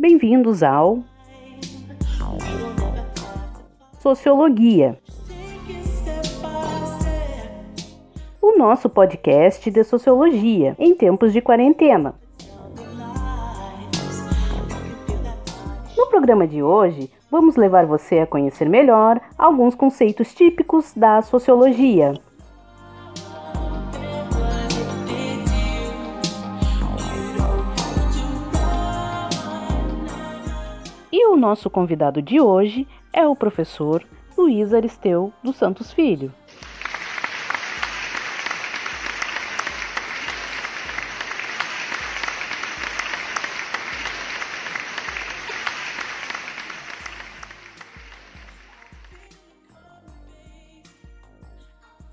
Bem-vindos ao Sociologia, o nosso podcast de sociologia em tempos de quarentena. No programa de hoje, vamos levar você a conhecer melhor alguns conceitos típicos da sociologia. O nosso convidado de hoje é o professor Luiz Aristeu dos Santos Filho.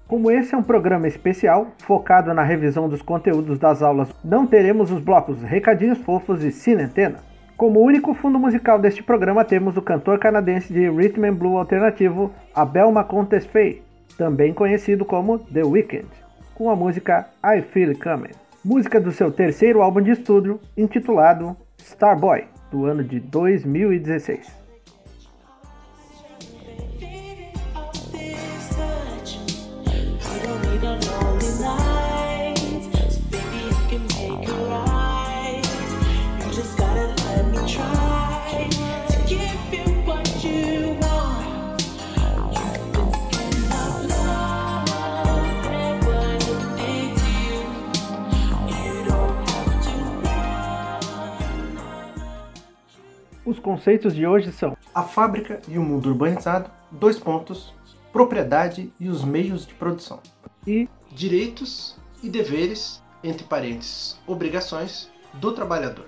Como esse é um programa especial, focado na revisão dos conteúdos das aulas, não teremos os blocos Recadinhos Fofos e Cinentena. Como único fundo musical deste programa, temos o cantor canadense de rhythm and blues alternativo Abel Macontes Fay, também conhecido como The Weeknd, com a música I Feel It Coming, música do seu terceiro álbum de estúdio, intitulado Starboy, do ano de 2016. Conceitos de hoje são a fábrica e o mundo urbanizado, dois pontos, propriedade e os meios de produção, e direitos e deveres, entre parênteses, obrigações do trabalhador.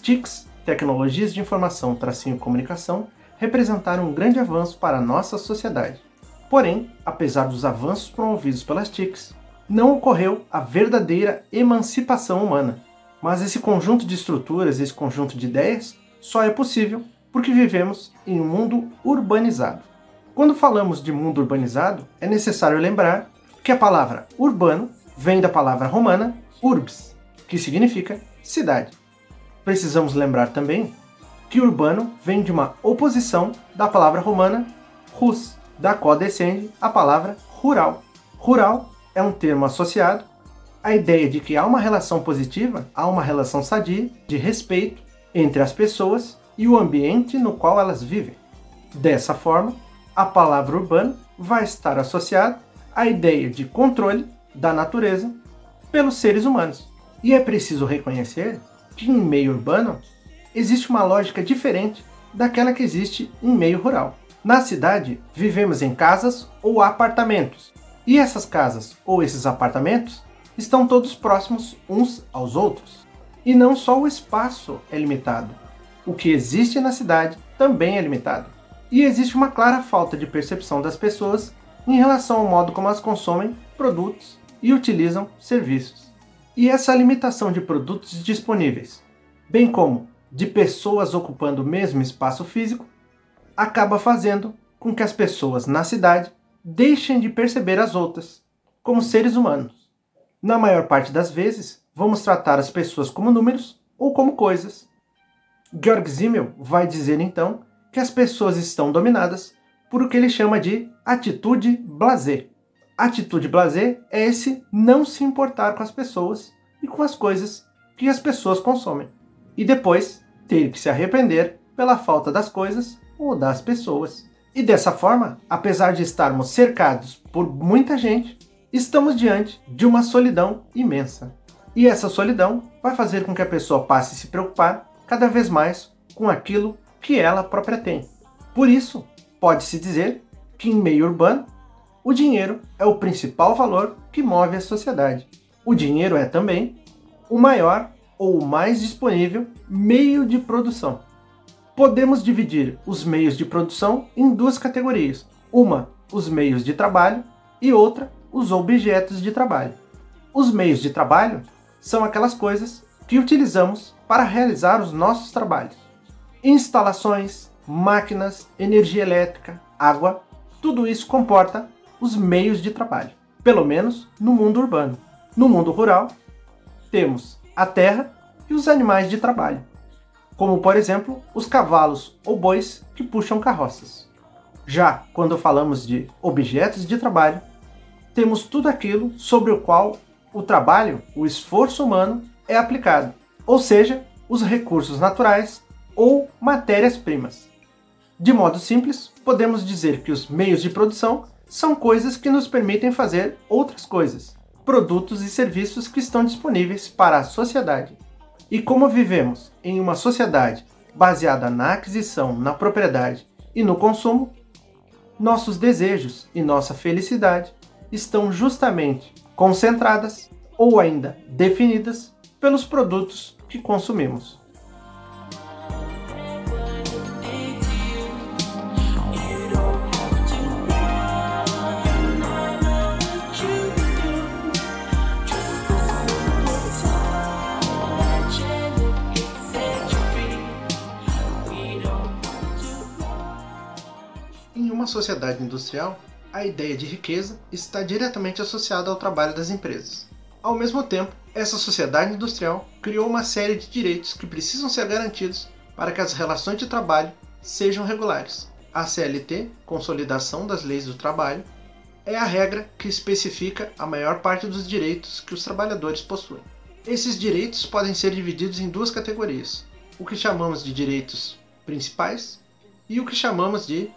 TICs, Tecnologias de Informação Tracinho Comunicação, representaram um grande avanço para a nossa sociedade. Porém, apesar dos avanços promovidos pelas TICs, não ocorreu a verdadeira emancipação humana. Mas esse conjunto de estruturas, esse conjunto de ideias, só é possível porque vivemos em um mundo urbanizado. Quando falamos de mundo urbanizado, é necessário lembrar que a palavra urbano vem da palavra romana urbs, que significa cidade. Precisamos lembrar também que urbano vem de uma oposição da palavra romana rus, da qual descende a palavra rural. Rural é um termo associado à ideia de que há uma relação positiva, há uma relação sadia de respeito entre as pessoas e o ambiente no qual elas vivem. Dessa forma, a palavra urbano vai estar associada à ideia de controle da natureza pelos seres humanos. E é preciso reconhecer em meio urbano existe uma lógica diferente daquela que existe em meio rural. Na cidade, vivemos em casas ou apartamentos, e essas casas ou esses apartamentos estão todos próximos uns aos outros. E não só o espaço é limitado, o que existe na cidade também é limitado. E existe uma clara falta de percepção das pessoas em relação ao modo como elas consomem produtos e utilizam serviços. E essa limitação de produtos disponíveis, bem como de pessoas ocupando o mesmo espaço físico, acaba fazendo com que as pessoas na cidade deixem de perceber as outras como seres humanos. Na maior parte das vezes, vamos tratar as pessoas como números ou como coisas. Georg Simmel vai dizer então que as pessoas estão dominadas por o que ele chama de atitude blasé. Atitude blasé é esse não se importar com as pessoas e com as coisas que as pessoas consomem. E depois ter que se arrepender pela falta das coisas ou das pessoas. E dessa forma, apesar de estarmos cercados por muita gente, estamos diante de uma solidão imensa. E essa solidão vai fazer com que a pessoa passe a se preocupar cada vez mais com aquilo que ela própria tem. Por isso, pode-se dizer que em meio urbano o dinheiro é o principal valor que move a sociedade. O dinheiro é também o maior ou o mais disponível meio de produção. Podemos dividir os meios de produção em duas categorias: uma, os meios de trabalho, e outra, os objetos de trabalho. Os meios de trabalho são aquelas coisas que utilizamos para realizar os nossos trabalhos. Instalações, máquinas, energia elétrica, água, tudo isso comporta os meios de trabalho, pelo menos no mundo urbano. No mundo rural, temos a terra e os animais de trabalho, como por exemplo os cavalos ou bois que puxam carroças. Já quando falamos de objetos de trabalho, temos tudo aquilo sobre o qual o trabalho, o esforço humano é aplicado, ou seja, os recursos naturais ou matérias-primas. De modo simples, podemos dizer que os meios de produção são coisas que nos permitem fazer outras coisas, produtos e serviços que estão disponíveis para a sociedade. E como vivemos em uma sociedade baseada na aquisição, na propriedade e no consumo, nossos desejos e nossa felicidade estão justamente concentradas ou ainda definidas pelos produtos que consumimos. Sociedade industrial, a ideia de riqueza está diretamente associada ao trabalho das empresas. Ao mesmo tempo, essa sociedade industrial criou uma série de direitos que precisam ser garantidos para que as relações de trabalho sejam regulares. A CLT, Consolidação das Leis do Trabalho, é a regra que especifica a maior parte dos direitos que os trabalhadores possuem. Esses direitos podem ser divididos em duas categorias: o que chamamos de direitos principais e o que chamamos de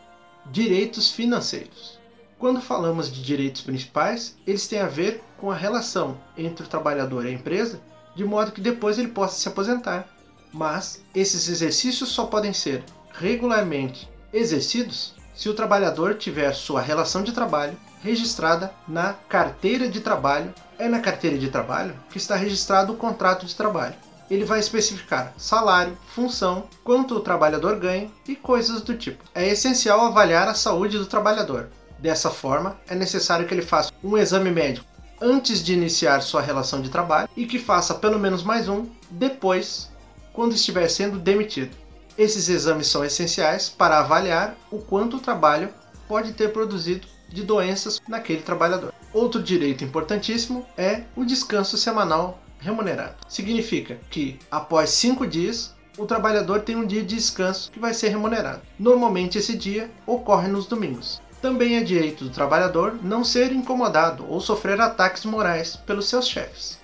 direitos financeiros. Quando falamos de direitos principais, eles têm a ver com a relação entre o trabalhador e a empresa, de modo que depois ele possa se aposentar. Mas esses exercícios só podem ser regularmente exercidos se o trabalhador tiver sua relação de trabalho registrada na carteira de trabalho. É na carteira de trabalho que está registrado o contrato de trabalho. Ele vai especificar salário, função, quanto o trabalhador ganha e coisas do tipo. É essencial avaliar a saúde do trabalhador, Dessa forma, é necessário que ele faça um exame médico antes de iniciar sua relação de trabalho e que faça pelo menos mais um depois, quando estiver sendo demitido. Esses exames são essenciais para avaliar o quanto o trabalho pode ter produzido de doenças naquele trabalhador. Outro direito importantíssimo é o descanso semanal remunerado. Significa que após cinco dias o trabalhador tem um dia de descanso que vai ser remunerado. Normalmente esse dia ocorre nos domingos. Também é direito do trabalhador não ser incomodado ou sofrer ataques morais pelos seus chefes.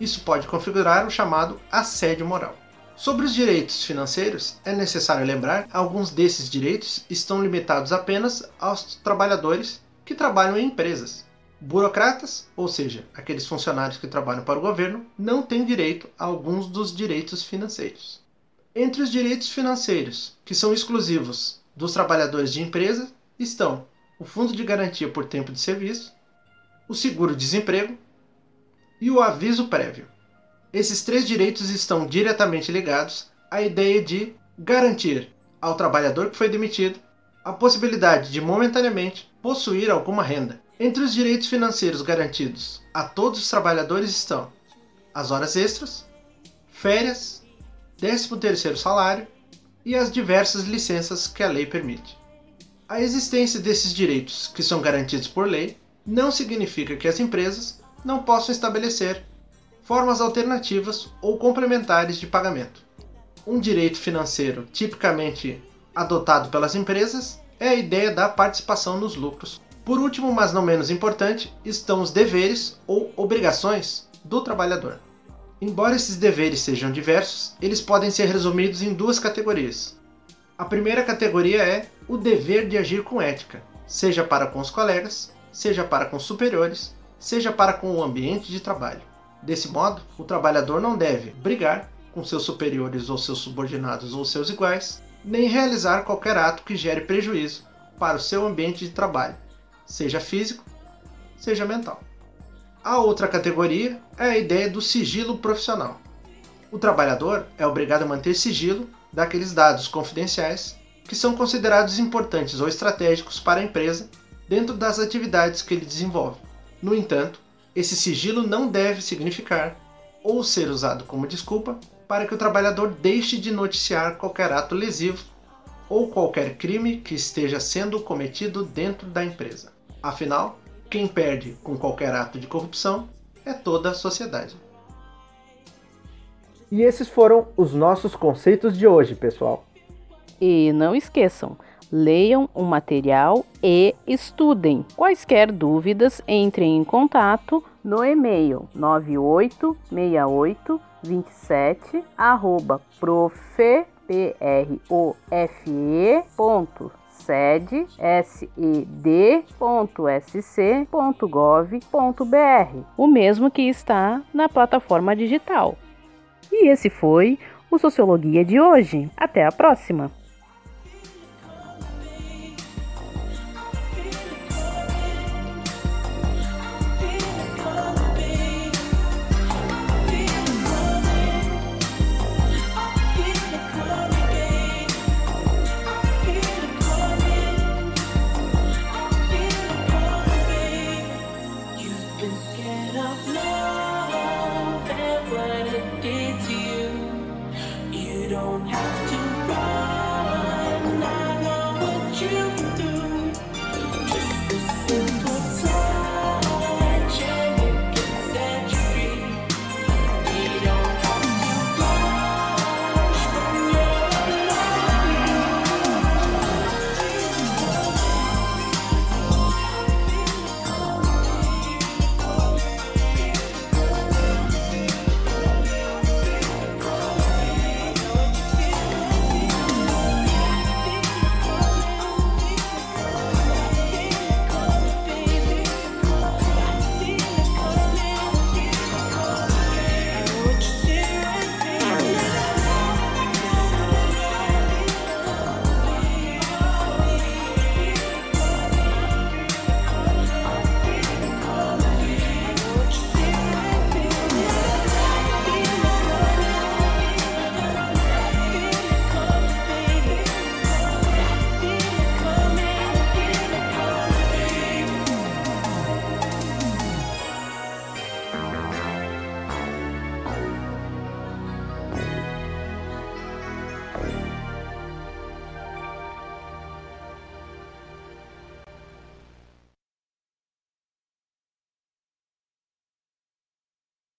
Isso pode configurar o chamado assédio moral. Sobre os direitos financeiros, é necessário lembrar que alguns desses direitos estão limitados apenas aos trabalhadores que trabalham em empresas. Burocratas, ou seja, aqueles funcionários que trabalham para o governo, não têm direito a alguns dos direitos financeiros. Entre os direitos financeiros que são exclusivos dos trabalhadores de empresa estão o Fundo de Garantia por Tempo de Serviço, o seguro-desemprego e o aviso prévio. Esses três direitos estão diretamente ligados à ideia de garantir ao trabalhador que foi demitido a possibilidade de momentaneamente possuir alguma renda. Entre os direitos financeiros garantidos a todos os trabalhadores estão as horas extras, férias, 13º salário e as diversas licenças que a lei permite. A existência desses direitos, que são garantidos por lei, não significa que as empresas não possam estabelecer formas alternativas ou complementares de pagamento. Um direito financeiro tipicamente adotado pelas empresas é a ideia da participação nos lucros. Por último, mas não menos importante, estão os deveres ou obrigações do trabalhador. Embora esses deveres sejam diversos, eles podem ser resumidos em duas categorias: a primeira categoria é o dever de agir com ética, seja para com os colegas, seja para com os superiores, seja para com o ambiente de trabalho. Desse modo, o trabalhador não deve brigar com seus superiores ou seus subordinados ou seus iguais, nem realizar qualquer ato que gere prejuízo para o seu ambiente de trabalho, seja físico, seja mental. A outra categoria é a ideia do sigilo profissional. O trabalhador é obrigado a manter sigilo daqueles dados confidenciais que são considerados importantes ou estratégicos para a empresa dentro das atividades que ele desenvolve. No entanto, esse sigilo não deve significar ou ser usado como desculpa para que o trabalhador deixe de noticiar qualquer ato lesivo ou qualquer crime que esteja sendo cometido dentro da empresa. Afinal, quem perde com qualquer ato de corrupção é toda a sociedade. E esses foram os nossos conceitos de hoje, pessoal. E não esqueçam, leiam o material e estudem. Quaisquer dúvidas, entrem em contato no e-mail 9868 27 arroba profe, ponto sede sed.sc.gov.br, o mesmo que está na plataforma digital. E esse foi o Sociologia de hoje. Até a próxima!